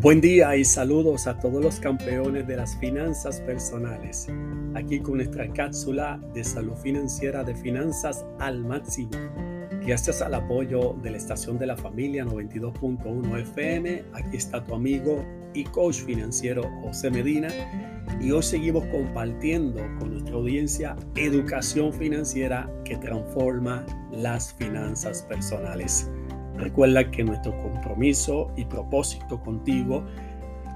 Buen día y saludos a todos los campeones de las finanzas personales. Aquí con nuestra cápsula de salud financiera de finanzas al máximo. Gracias al apoyo de la estación de la familia 92.1 FM, aquí está tu amigo y coach financiero José Medina. Y hoy seguimos compartiendo con nuestra audiencia educación financiera que transforma las finanzas personales. Recuerda que nuestro compromiso y propósito contigo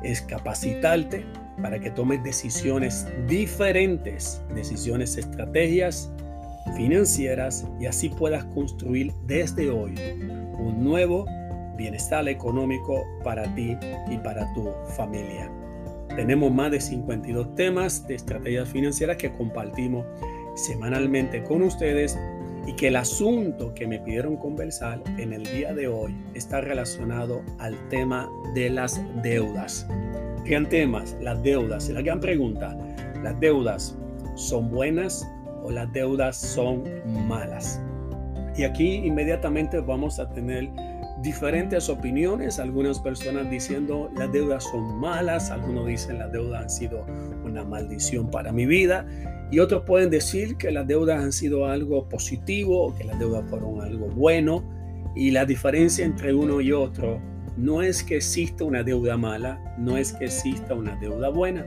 es capacitarte para que tomes decisiones diferentes, decisiones estrategias financieras y así puedas construir desde hoy un nuevo bienestar económico para ti y para tu familia. Tenemos más de 52 temas de estrategias financieras que compartimos semanalmente con ustedes y que el asunto que me pidieron conversar en el día de hoy está relacionado al tema de las deudas. Gran temas, las deudas. La gran pregunta, ¿las deudas son buenas o las deudas son malas? Y aquí inmediatamente vamos a tener diferentes opiniones, algunas personas diciendo las deudas son malas, algunos dicen las deudas han sido una maldición para mi vida y otros pueden decir que las deudas han sido algo positivo que las deudas fueron algo bueno. Y la diferencia entre uno y otro no es que exista una deuda mala, no es que exista una deuda buena.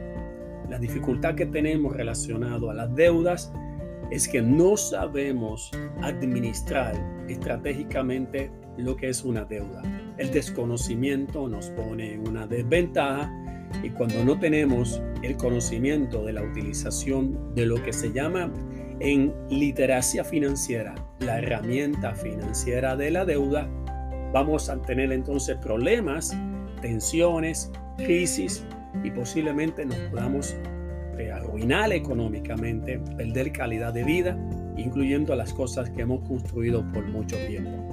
La dificultad que tenemos relacionado a las deudas es que no sabemos administrar estratégicamente lo que es una deuda. El desconocimiento nos pone en una desventaja y cuando no tenemos el conocimiento de la utilización de lo que se llama en literacia financiera, la herramienta financiera de la deuda, vamos a tener entonces problemas, tensiones, crisis y posiblemente nos podamos eh, arruinar económicamente, perder calidad de vida, incluyendo las cosas que hemos construido por mucho tiempo.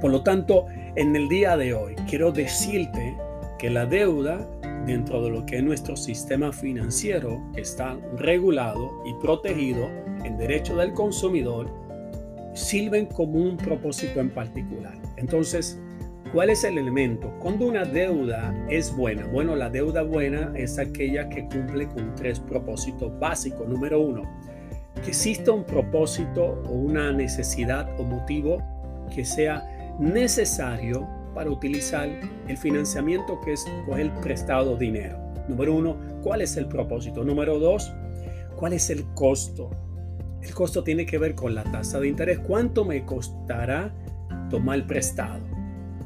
Por lo tanto, en el día de hoy quiero decirte que la deuda dentro de lo que es nuestro sistema financiero, que está regulado y protegido en derecho del consumidor, sirven como un propósito en particular. Entonces, ¿cuál es el elemento? Cuando una deuda es buena, bueno, la deuda buena es aquella que cumple con tres propósitos básicos. Número uno, que exista un propósito o una necesidad o motivo que sea necesario para utilizar el financiamiento que es coger prestado dinero. Número uno, ¿cuál es el propósito? Número dos, ¿cuál es el costo? El costo tiene que ver con la tasa de interés. ¿Cuánto me costará tomar prestado?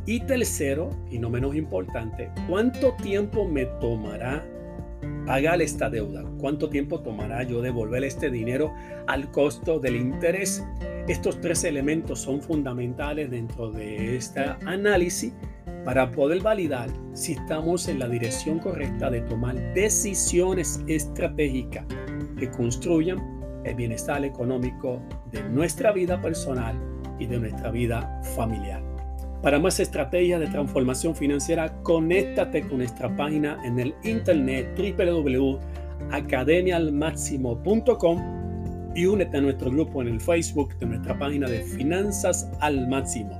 Y tercero, y no menos importante, ¿cuánto tiempo me tomará pagar esta deuda? ¿Cuánto tiempo tomará yo devolver este dinero al costo del interés? Estos tres elementos son fundamentales dentro de este análisis para poder validar si estamos en la dirección correcta de tomar decisiones estratégicas que construyan el bienestar económico de nuestra vida personal y de nuestra vida familiar. Para más estrategias de transformación financiera, conéctate con nuestra página en el internet www.academialmaximo.com y únete a nuestro grupo en el Facebook de nuestra página de Finanzas al Máximo.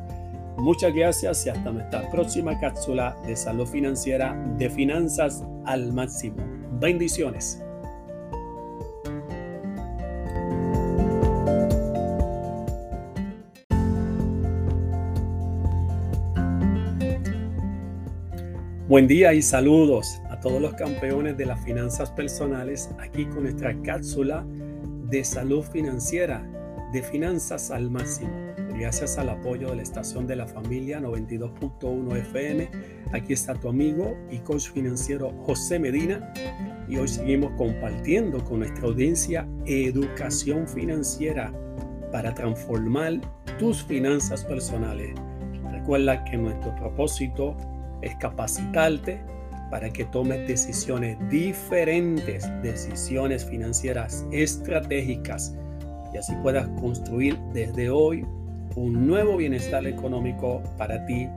Muchas gracias y hasta nuestra próxima cápsula de salud financiera de Finanzas al Máximo. Bendiciones. Buen día y saludos a todos los campeones de las finanzas personales aquí con nuestra cápsula de salud financiera, de finanzas al máximo. Gracias al apoyo de la estación de la familia 92.1 FM, aquí está tu amigo y coach financiero José Medina y hoy seguimos compartiendo con nuestra audiencia educación financiera para transformar tus finanzas personales. Recuerda que nuestro propósito es capacitarte para que tomes decisiones diferentes, decisiones financieras estratégicas y así puedas construir desde hoy un nuevo bienestar económico para ti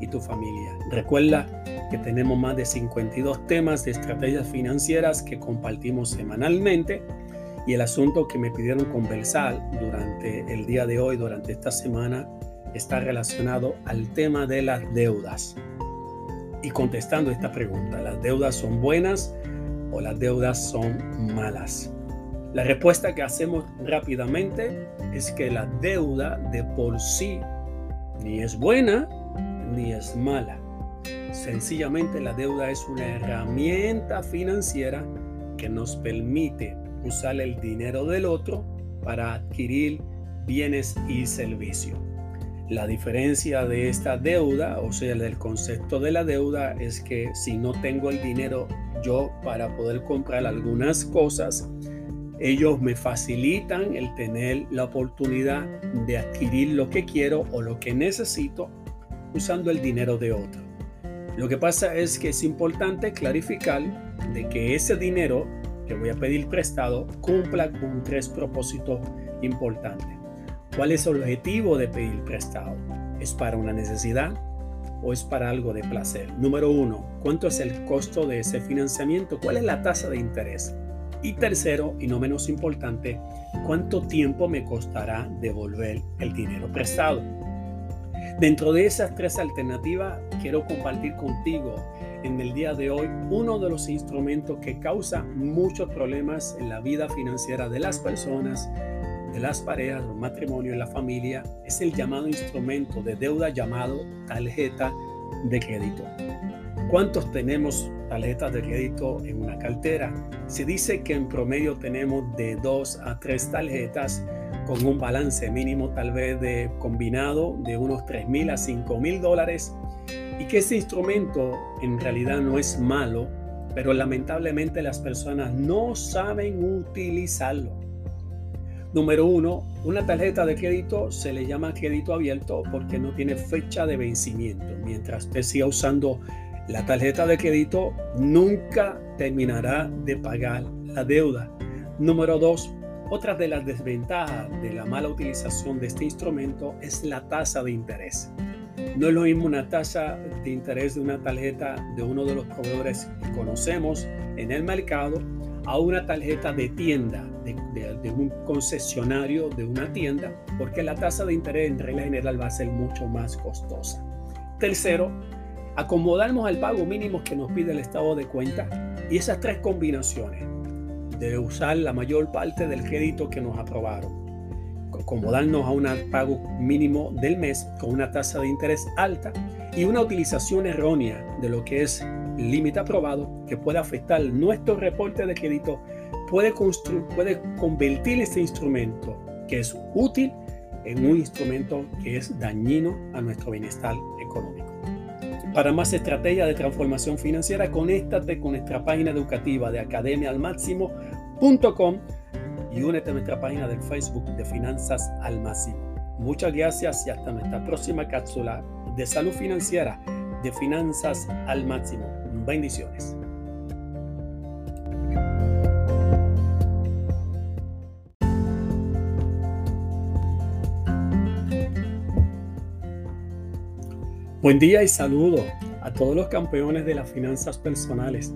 y tu familia. Recuerda que tenemos más de 52 temas de estrategias financieras que compartimos semanalmente y el asunto que me pidieron conversar durante el día de hoy, durante esta semana, está relacionado al tema de las deudas. Y contestando esta pregunta, ¿las deudas son buenas o las deudas son malas? La respuesta que hacemos rápidamente es que la deuda de por sí ni es buena ni es mala. Sencillamente la deuda es una herramienta financiera que nos permite usar el dinero del otro para adquirir bienes y servicios. La diferencia de esta deuda, o sea, del concepto de la deuda, es que si no tengo el dinero yo para poder comprar algunas cosas, ellos me facilitan el tener la oportunidad de adquirir lo que quiero o lo que necesito usando el dinero de otro. Lo que pasa es que es importante clarificar de que ese dinero que voy a pedir prestado cumpla con tres propósitos importantes. ¿Cuál es el objetivo de pedir prestado? ¿Es para una necesidad o es para algo de placer? Número uno, ¿cuánto es el costo de ese financiamiento? ¿Cuál es la tasa de interés? Y tercero, y no menos importante, ¿cuánto tiempo me costará devolver el dinero prestado? Dentro de esas tres alternativas, quiero compartir contigo en el día de hoy uno de los instrumentos que causa muchos problemas en la vida financiera de las personas, de las parejas, los matrimonios, la familia, es el llamado instrumento de deuda llamado tarjeta de crédito. ¿Cuántos tenemos tarjetas de crédito en una cartera? Se dice que en promedio tenemos de dos a tres tarjetas con un balance mínimo tal vez de combinado de unos 3 mil a 5 mil dólares y que ese instrumento en realidad no es malo, pero lamentablemente las personas no saben utilizarlo. Número uno, una tarjeta de crédito se le llama crédito abierto porque no tiene fecha de vencimiento. Mientras usted siga usando la tarjeta de crédito nunca terminará de pagar la deuda. Número dos, otra de las desventajas de la mala utilización de este instrumento es la tasa de interés. No es lo mismo una tasa de interés de una tarjeta de uno de los proveedores que conocemos en el mercado a una tarjeta de tienda, de, un concesionario de una tienda, porque la tasa de interés en regla general va a ser mucho más costosa. Tercero, acomodarnos al pago mínimo que nos pide el estado de cuenta y esas tres combinaciones de usar la mayor parte del crédito que nos aprobaron, acomodarnos a un pago mínimo del mes con una tasa de interés alta y una utilización errónea de lo que es límite aprobado que puede afectar nuestro reporte de crédito, puede, puede convertir este instrumento que es útil en un instrumento que es dañino a nuestro bienestar económico. Para más estrategias de transformación financiera, conéctate con nuestra página educativa de academiaalmáximo.com y únete a nuestra página del Facebook de Finanzas al Máximo. Muchas gracias y hasta nuestra próxima cápsula de salud financiera de Finanzas al Máximo. Bendiciones. Buen día y saludo a todos los campeones de las finanzas personales,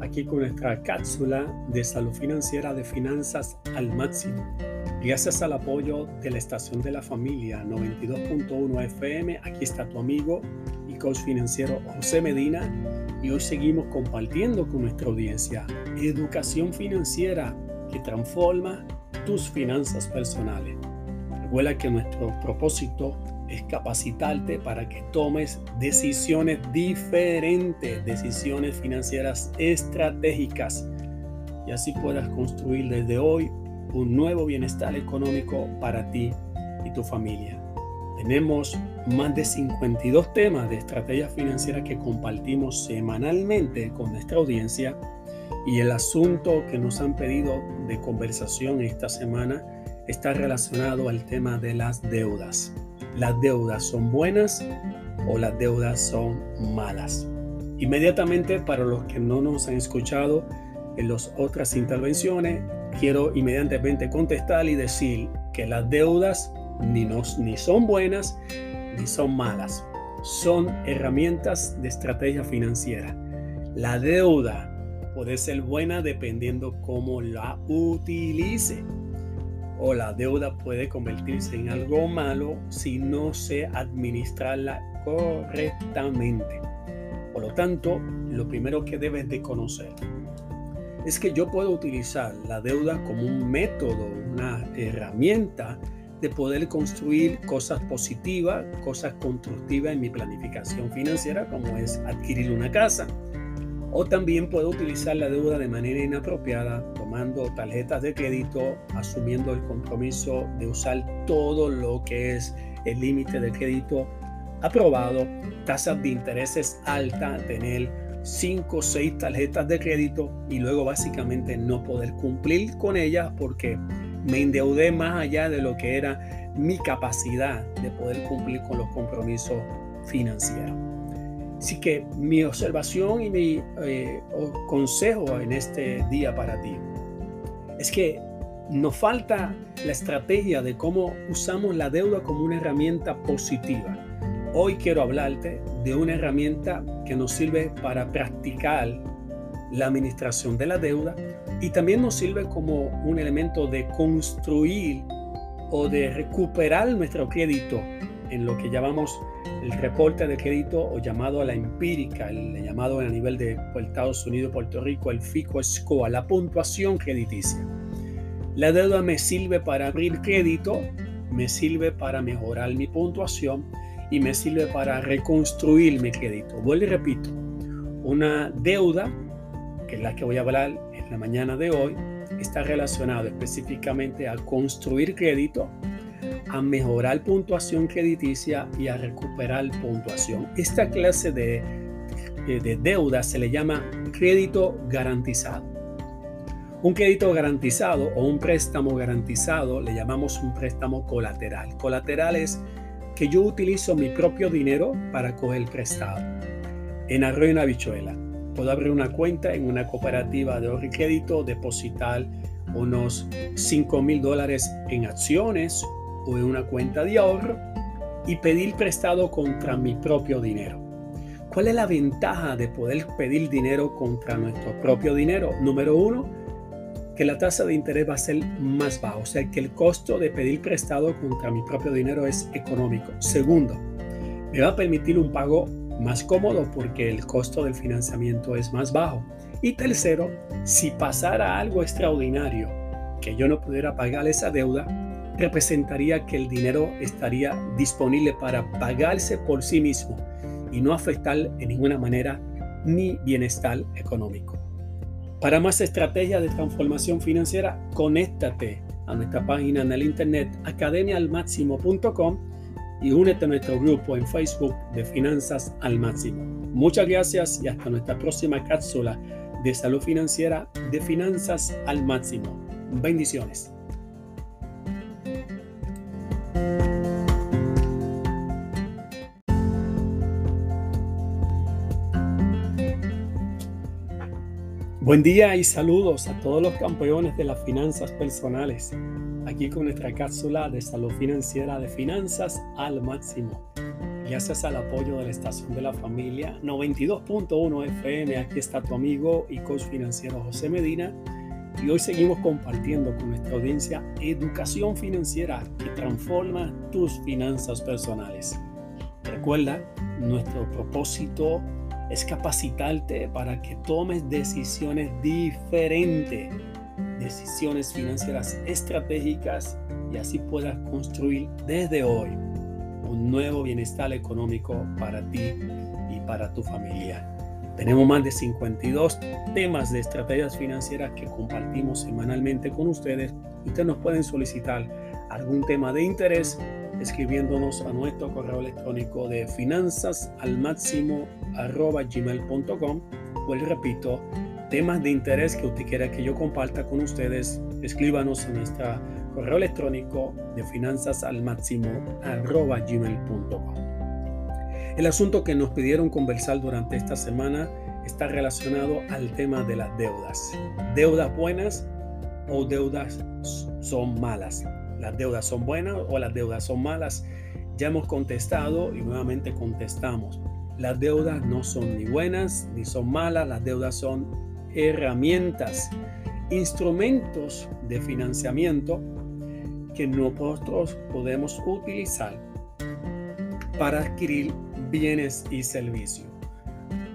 aquí con nuestra cápsula de salud financiera de finanzas al máximo. Gracias al apoyo de la estación de la familia 92.1 FM, aquí está tu amigo y coach financiero José Medina y hoy seguimos compartiendo con nuestra audiencia educación financiera que transforma tus finanzas personales. Recuerda que nuestro propósito es capacitarte para que tomes decisiones diferentes, decisiones financieras estratégicas y así puedas construir desde hoy un nuevo bienestar económico para ti y tu familia. Tenemos más de 52 temas de estrategia financiera que compartimos semanalmente con nuestra audiencia y el asunto que nos han pedido de conversación esta semana está relacionado al tema de las deudas las deudas son buenas o las deudas son malas. Inmediatamente, para los que no nos han escuchado en las otras intervenciones, quiero inmediatamente contestar y decir que las deudas ni, son buenas ni son malas. Son herramientas de estrategia financiera. La deuda puede ser buena dependiendo cómo la utilice o la deuda puede convertirse en algo malo si no se administrarla correctamente. Por lo tanto, lo primero que debes de conocer es que yo puedo utilizar la deuda como un método, una herramienta de poder construir cosas positivas, cosas constructivas en mi planificación financiera, como es adquirir una casa. O también puedo utilizar la deuda de manera inapropiada, tomando tarjetas de crédito, asumiendo el compromiso de usar todo lo que es el límite de crédito aprobado, tasas de intereses altas, tener 5 o 6 tarjetas de crédito y luego básicamente no poder cumplir con ellas porque me endeudé más allá de lo que era mi capacidad de poder cumplir con los compromisos financieros. Así que mi observación y mi eh, consejo en este día para ti es que nos falta la estrategia de cómo usamos la deuda como una herramienta positiva. Hoy quiero hablarte de una herramienta que nos sirve para practicar la administración de la deuda y también nos sirve como un elemento de construir o de recuperar nuestro crédito en lo que llamamos el reporte de crédito o llamado a la empírica, el llamado a nivel de Estados Unidos, Puerto Rico, el FICO SCOA, la puntuación crediticia. La deuda me sirve para abrir crédito, me sirve para mejorar mi puntuación y me sirve para reconstruir mi crédito. Vuelvo y repito, una deuda, que es la que voy a hablar la mañana de hoy, está relacionado específicamente a construir crédito, a mejorar puntuación crediticia y a recuperar puntuación. Esta clase de, de deuda se le llama crédito garantizado. Un crédito garantizado o un préstamo garantizado le llamamos un préstamo colateral. Colateral es que yo utilizo mi propio dinero para coger prestado. En Arroyo una bichuela, puedo abrir una cuenta en una cooperativa de ahorro y crédito, depositar unos 5 mil dólares en acciones o en una cuenta de ahorro y pedir prestado contra mi propio dinero. ¿Cuál es la ventaja de poder pedir dinero contra nuestro propio dinero? Número uno, que la tasa de interés va a ser más baja, o sea que el costo de pedir prestado contra mi propio dinero es económico. Segundo, me va a permitir un pago más cómodo porque el costo del financiamiento es más bajo. Y tercero, si pasara algo extraordinario que yo no pudiera pagar esa deuda, representaría que el dinero estaría disponible para pagarse por sí mismo y no afectar en ninguna manera mi bienestar económico. Para más estrategias de transformación financiera, conéctate a nuestra página en el internet academiaalmáximo.com y únete a nuestro grupo en Facebook de Finanzas al Máximo. Muchas gracias y hasta nuestra próxima cápsula de salud financiera de Finanzas al Máximo. Bendiciones. Buen día y saludos a todos los campeones de las finanzas personales. Aquí con nuestra cápsula de salud financiera de finanzas al máximo. Gracias al apoyo de la estación de la familia 92.1 FM, aquí está tu amigo y coach financiero José Medina. Y hoy seguimos compartiendo con nuestra audiencia educación financiera que transforma tus finanzas personales. Recuerda, nuestro propósito es capacitarte para que tomes decisiones diferentes, decisiones financieras estratégicas y así puedas construir desde hoy un nuevo bienestar económico para ti y para tu familia. Tenemos más de 52 temas de estrategias financieras que compartimos semanalmente con ustedes. Ustedes nos pueden solicitar algún tema de interés escribiéndonos a nuestro correo electrónico de finanzas al máximo repito, temas de interés que usted quiera que yo comparta con ustedes, escríbanos en nuestro correo electrónico de finanzas al. El asunto que nos pidieron conversar durante esta semana está relacionado al tema de las deudas. Deudas buenas o deudas son malas las deudas son buenas o las deudas son malas. Ya hemos contestado y nuevamente contestamos. Las deudas no son ni buenas ni son malas, las deudas son herramientas, instrumentos de financiamiento que nosotros podemos utilizar para adquirir bienes y servicios.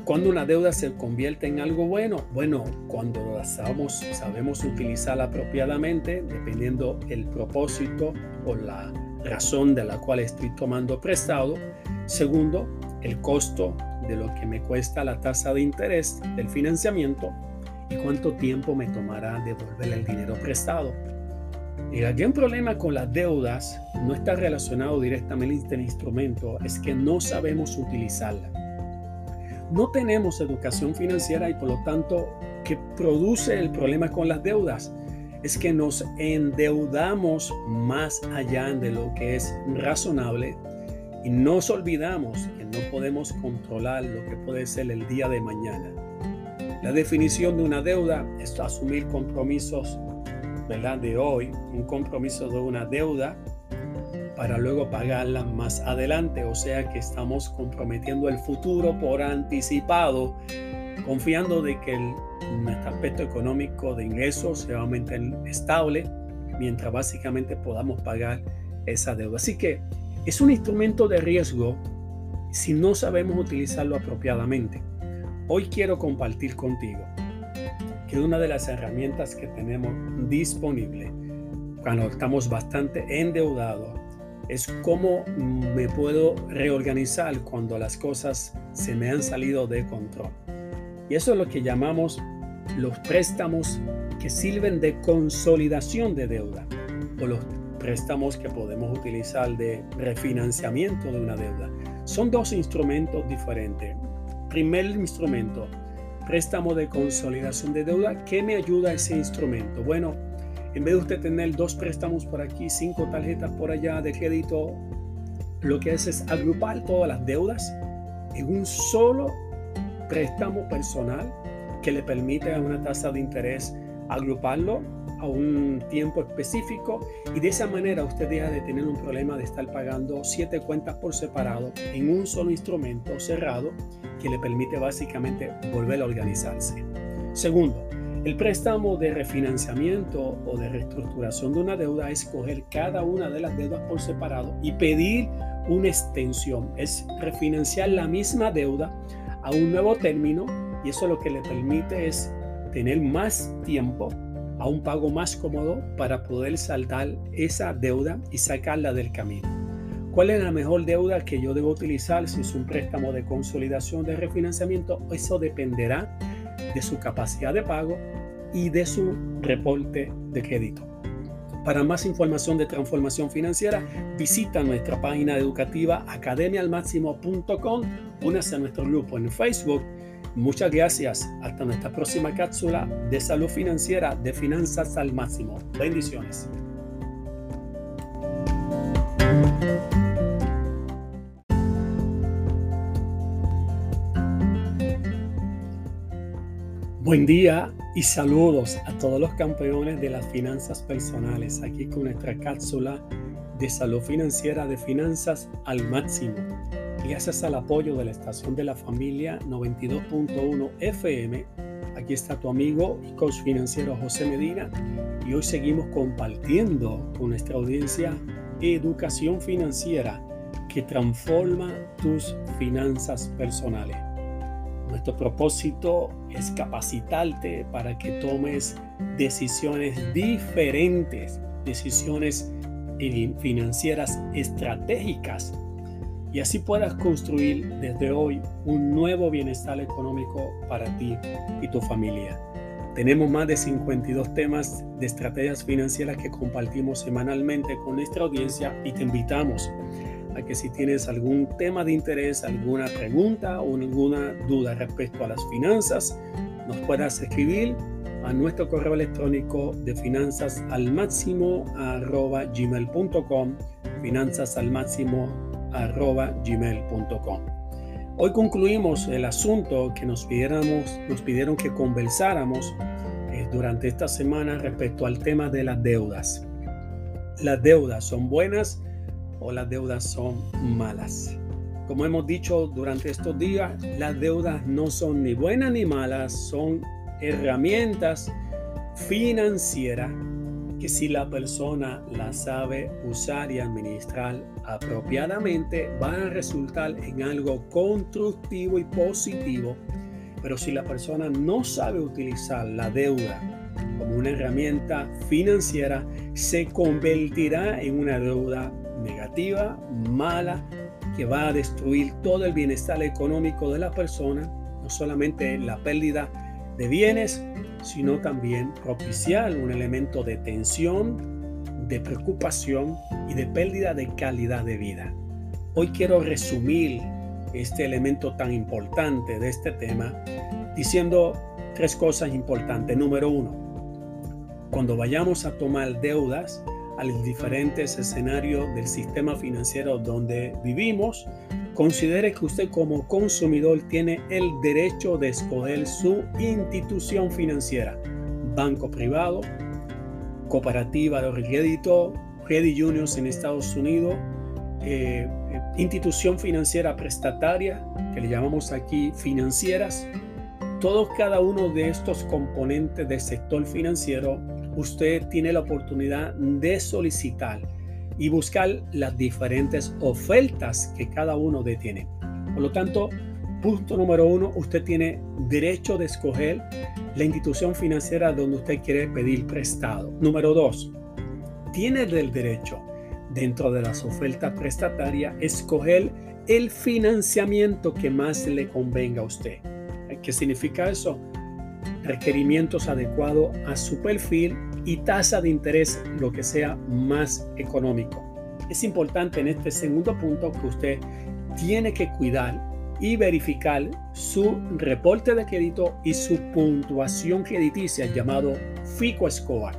Cuando una deuda se convierte en algo bueno, bueno, cuando la sabemos, sabemos utilizarla apropiadamente, dependiendo el propósito o la razón de la cual estoy tomando prestado. Segundo, el costo de lo que me cuesta la tasa de interés del financiamiento y cuánto tiempo me tomará devolver el dinero prestado. El gran problema con las deudas no está relacionado directamente al instrumento, es que no sabemos utilizarla. No tenemos educación financiera y por lo tanto, que produce el problema con las deudas? Es que nos endeudamos más allá de lo que es razonable y nos olvidamos que no podemos controlar lo que puede ser el día de mañana. La definición de una deuda es asumir compromisos ¿verdad? de hoy, un compromiso de una deuda para luego pagarla más adelante. O sea que estamos comprometiendo el futuro por anticipado, confiando de que el, nuestro aspecto económico de ingresos se va a estable mientras básicamente podamos pagar esa deuda. Así que es un instrumento de riesgo si no sabemos utilizarlo apropiadamente. Hoy quiero compartir contigo que una de las herramientas que tenemos disponible cuando estamos bastante endeudados es cómo me puedo reorganizar cuando las cosas se me han salido de control. Y eso es lo que llamamos los préstamos que sirven de consolidación de deuda o los préstamos que podemos utilizar de refinanciamiento de una deuda. Son dos instrumentos diferentes. Primer instrumento, préstamo de consolidación de deuda. ¿Qué me ayuda ese instrumento? Bueno, en vez de usted tener dos préstamos por aquí, cinco tarjetas por allá de crédito, lo que hace es agrupar todas las deudas en un solo préstamo personal que le permite a una tasa de interés agruparlo a un tiempo específico y de esa manera usted deja de tener un problema de estar pagando siete cuentas por separado en un solo instrumento cerrado que le permite básicamente volver a organizarse. Segundo, el préstamo de refinanciamiento o de reestructuración de una deuda es coger cada una de las deudas por separado y pedir una extensión. Es refinanciar la misma deuda a un nuevo término y eso lo que le permite es tener más tiempo a un pago más cómodo para poder saldar esa deuda y sacarla del camino. ¿Cuál es la mejor deuda que yo debo utilizar si es un préstamo de consolidación de refinanciamiento? Eso dependerá de su capacidad de pago y de su reporte de crédito. Para más información de transformación financiera, visita nuestra página educativa academialmáximo.com, únase a nuestro grupo en Facebook Muchas gracias. Hasta nuestra próxima cápsula de salud financiera de finanzas al máximo. Bendiciones. Buen día y saludos a todos los campeones de las finanzas personales aquí con nuestra cápsula de salud financiera de finanzas al máximo gracias al apoyo de la estación de la familia 92.1 FM. Aquí está tu amigo y coach financiero José Medina y hoy seguimos compartiendo con nuestra audiencia educación financiera que transforma tus finanzas personales. Nuestro propósito es capacitarte para que tomes decisiones diferentes, decisiones financieras estratégicas y así puedas construir desde hoy un nuevo bienestar económico para ti y tu familia. Tenemos más de 52 temas de estrategias financieras que compartimos semanalmente con nuestra audiencia y te invitamos a que si tienes algún tema de interés, alguna pregunta o ninguna duda respecto a las finanzas, nos puedas escribir a nuestro correo electrónico de finanzas al máximo gmail.com finanzas al máximo gmail.com. Hoy concluimos el asunto que nos, pidieron que conversáramos eh, durante esta semana respecto al tema de las deudas. ¿Las deudas son buenas o las deudas son malas? Como hemos dicho durante estos días, las deudas no son ni buenas ni malas, son herramientas financieras que si la persona la sabe usar y administrar apropiadamente, va a resultar en algo constructivo y positivo. Pero si la persona no sabe utilizar la deuda como una herramienta financiera, se convertirá en una deuda negativa, mala, que va a destruir todo el bienestar económico de la persona, no solamente la pérdida de bienes, sino también propiciar un elemento de tensión, de preocupación y de pérdida de calidad de vida. Hoy quiero resumir este elemento tan importante de este tema diciendo tres cosas importantes. Número uno, cuando vayamos a tomar deudas a los diferentes escenarios del sistema financiero donde vivimos, Considere que usted como consumidor tiene el derecho de escoger su institución financiera, banco privado, cooperativa de crédito, credit unions en Estados Unidos, eh, institución financiera prestataria, que le llamamos aquí financieras. Todos cada uno de estos componentes del sector financiero, usted tiene la oportunidad de solicitar y buscar las diferentes ofertas que cada uno detiene. Por lo tanto, punto número uno, usted tiene derecho de escoger la institución financiera donde usted quiere pedir prestado. Número dos, tiene el derecho dentro de las ofertas prestatarias escoger el financiamiento que más le convenga a usted. ¿Qué significa eso? Requerimientos adecuados a su perfil y tasa de interés lo que sea más económico. Es importante en este segundo punto que usted tiene que cuidar y verificar su reporte de crédito y su puntuación crediticia llamado FICO Score.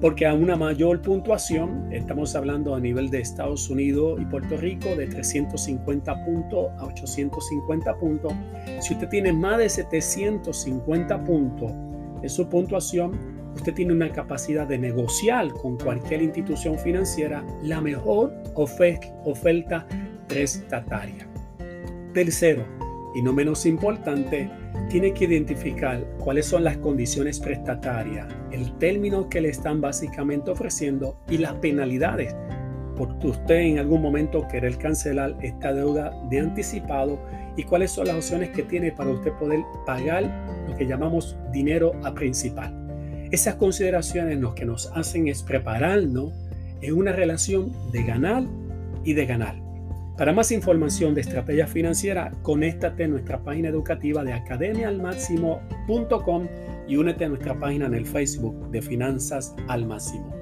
Porque a una mayor puntuación, estamos hablando a nivel de Estados Unidos y Puerto Rico de 350 puntos a 850 puntos. Si usted tiene más de 750 puntos en su puntuación, usted tiene una capacidad de negociar con cualquier institución financiera la mejor oferta prestataria. Tercero, y no menos importante, tiene que identificar cuáles son las condiciones prestatarias, el término que le están básicamente ofreciendo y las penalidades por usted en algún momento querer cancelar esta deuda de anticipado y cuáles son las opciones que tiene para usted poder pagar lo que llamamos dinero a principal. Esas consideraciones lo que nos hacen es prepararnos en una relación de ganar y de ganar. Para más información de estrategia financiera, conéctate a nuestra página educativa de academiaalmáximo.com y únete a nuestra página en el Facebook de Finanzas al Máximo.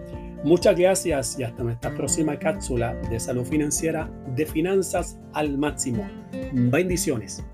Muchas gracias y hasta nuestra próxima cápsula de salud financiera de Finanzas al Máximo. Bendiciones.